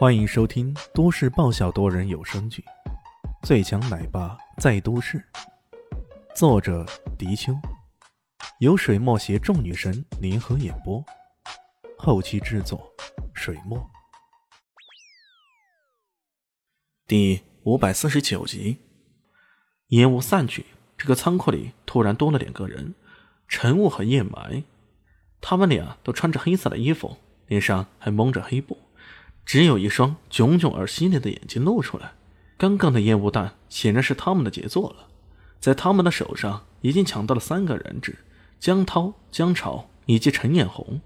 欢迎收听都市爆笑多人有声剧《最强奶爸在都市》，作者：迪秋，由水墨携众女神联合演播，后期制作：水墨。第五百四十九集，烟雾散去，这个仓库里突然多了两个人，晨雾和夜埋。他们俩都穿着黑色的衣服，脸上还蒙着黑布。只有一双炯炯而犀利的眼睛露出来。刚刚的烟雾弹显然是他们的杰作了，在他们的手上已经抢到了三个人质：江涛、江潮以及陈艳红，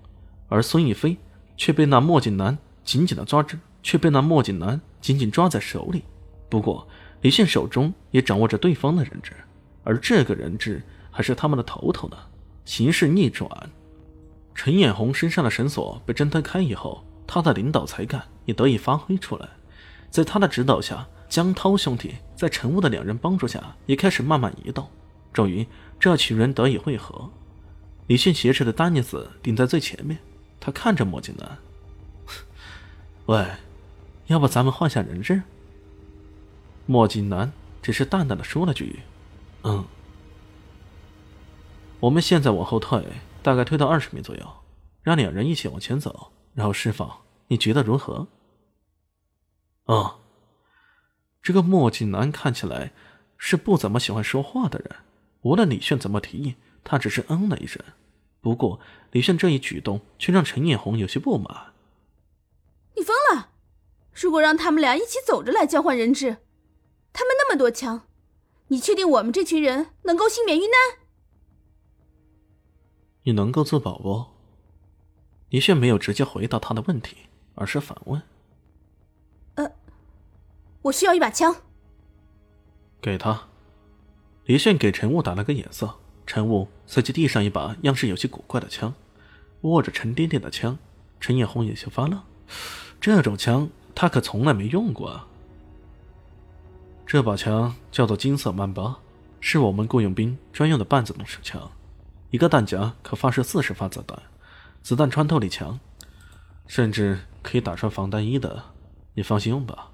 而孙逸飞却被那墨镜男紧紧的抓着，却被那墨镜男紧紧抓在手里。不过李炫手中也掌握着对方的人质，而这个人质还是他们的头头呢。形势逆转，陈艳红身上的绳索被挣脱开以后。他的领导才干也得以发挥出来，在他的指导下，江涛兄弟在陈雾的两人帮助下，也开始慢慢移动。终于，这群人得以汇合。李迅挟持的丹尼斯顶在最前面，他看着墨镜男：“喂，要不咱们换下人质？”墨镜男只是淡淡的说了句：“嗯。”我们现在往后退，大概退到二十米左右，让两人一起往前走。然后释放，你觉得如何？哦，这个墨镜男看起来是不怎么喜欢说话的人。无论李炫怎么提议，他只是嗯了一声。不过李炫这一举动却让陈艳红有些不满。你疯了！如果让他们俩一起走着来交换人质，他们那么多枪，你确定我们这群人能够幸免于难？你能够自保不？李炫没有直接回答他的问题，而是反问：“呃，我需要一把枪。”给他。李炫给陈雾打了个眼色，陈雾随即递上一把样式有些古怪的枪，握着沉甸甸的枪，陈艳红有些发愣，这种枪他可从来没用过啊。这把枪叫做金色曼巴，是我们雇佣兵专用的半自动手枪，一个弹夹可发射四十发子弹。子弹穿透力强，甚至可以打穿防弹衣的，你放心用吧。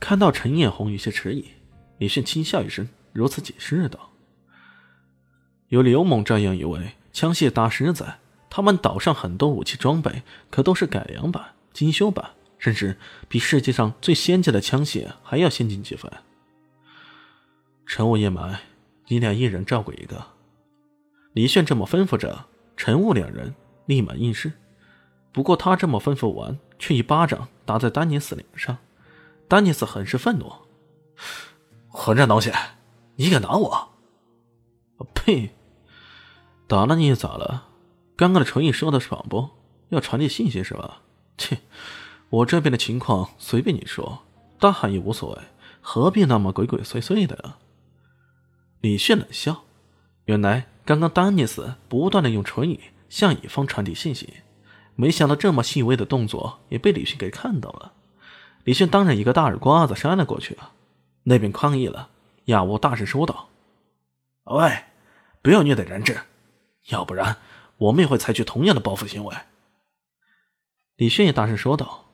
看到陈艳红有些迟疑，李迅轻笑一声，如此解释道：“有刘猛这样一位枪械大师在，他们岛上很多武器装备可都是改良版、精修版，甚至比世界上最先进的枪械还要先进几分。”陈雾、叶埋，你俩一人照顾一个。李炫这么吩咐着。陈雾两人立马应是，不过他这么吩咐完，却一巴掌打在丹尼斯脸上。丹尼斯很是愤怒：“混账东西，你敢打我？”“呸！打了你咋了？刚刚的诚意说的爽不？要传递信息是吧？切，我这边的情况随便你说，大喊也无所谓，何必那么鬼鬼祟祟的？”李炫冷笑。原来刚刚丹尼斯不断的用唇语向乙方传递信息，没想到这么细微的动作也被李迅给看到了。李迅当然一个大耳刮子扇了过去啊！那边抗议了，亚乌大声说道：“喂，不要虐待人质，要不然我们也会采取同样的报复行为。”李迅也大声说道：“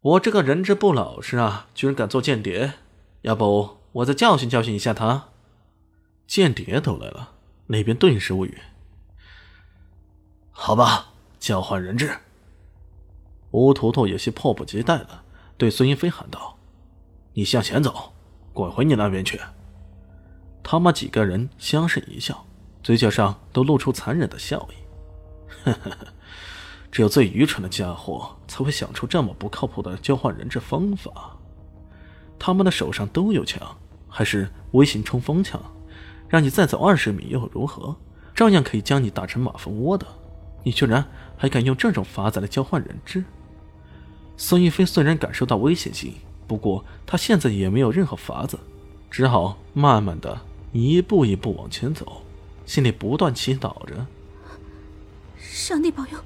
我这个人质不老实啊，居然敢做间谍，要不我再教训教训一下他。”间谍都来了，那边顿时无语。好吧，交换人质。吴图图有些迫不及待的对孙一飞喊道：“你向前走，滚回你那边去。”他们几个人相视一笑，嘴角上都露出残忍的笑意。呵呵呵，只有最愚蠢的家伙才会想出这么不靠谱的交换人质方法。他们的手上都有枪，还是微型冲锋枪。让你再走二十米又如何？照样可以将你打成马蜂窝的。你居然还敢用这种法子来交换人质？孙一飞虽然感受到危险性，不过他现在也没有任何法子，只好慢慢的一步一步往前走，心里不断祈祷着：上帝保佑，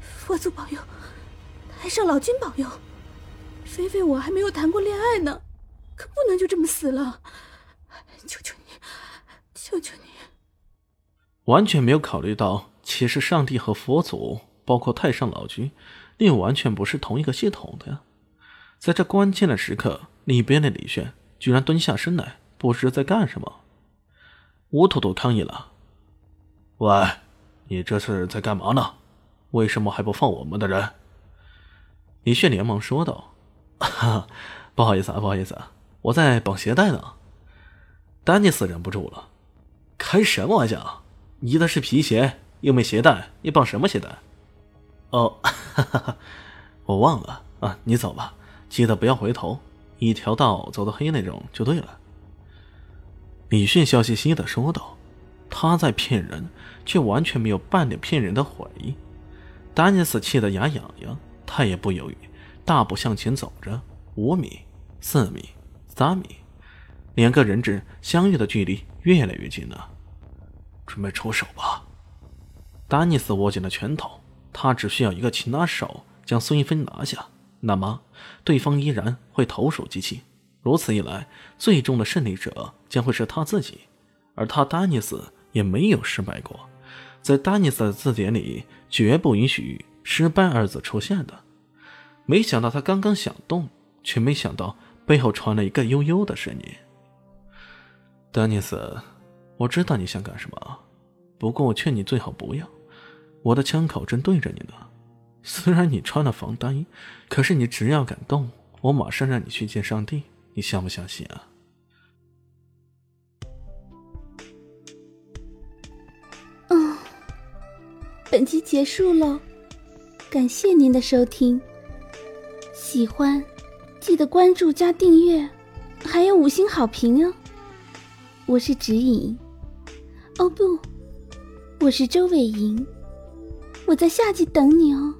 佛祖保佑，太上老君保佑。菲菲，我还没有谈过恋爱呢，可不能就这么死了。求求！求求你！完全没有考虑到，其实上帝和佛祖包括太上老君，你完全不是同一个系统的呀。在这关键的时刻，里边的李炫居然蹲下身来，不知在干什么。吴图图抗议了：“喂，你这是在干嘛呢？为什么还不放我们的人？”李炫连忙说道：“哈哈，不好意思啊，不好意思啊，我在绑鞋带呢。”丹尼斯忍不住了：“开什么玩笑？你的是皮鞋，又没鞋带，你绑什么鞋带？”哦，哈哈，我忘了啊，你走吧。记得不要回头，一条道走到黑那种就对了。李迅笑嘻嘻的说道：“他在骗人，却完全没有半点骗人的悔意。”丹尼斯气得牙痒痒，他也不犹豫，大步向前走着，五米、四米、三米，两个人质相遇的距离越来越近了。准备出手吧！丹尼斯握紧了拳头，他只需要一个擒拿手将孙一飞拿下。那么，对方依然会投鼠忌器。如此一来，最终的胜利者将会是他自己，而他丹尼斯也没有失败过。在丹尼斯的字典里，绝不允许“失败”二字出现的。没想到他刚刚想动，却没想到背后传来一个悠悠的声音：“丹尼斯，我知道你想干什么，不过我劝你最好不要。我的枪口正对着你呢。”虽然你穿了防弹衣，可是你只要敢动，我马上让你去见上帝。你相不相信啊？嗯，本集结束了，感谢您的收听。喜欢记得关注加订阅，还有五星好评哦。我是指引，哦不，我是周伟莹，我在夏季等你哦。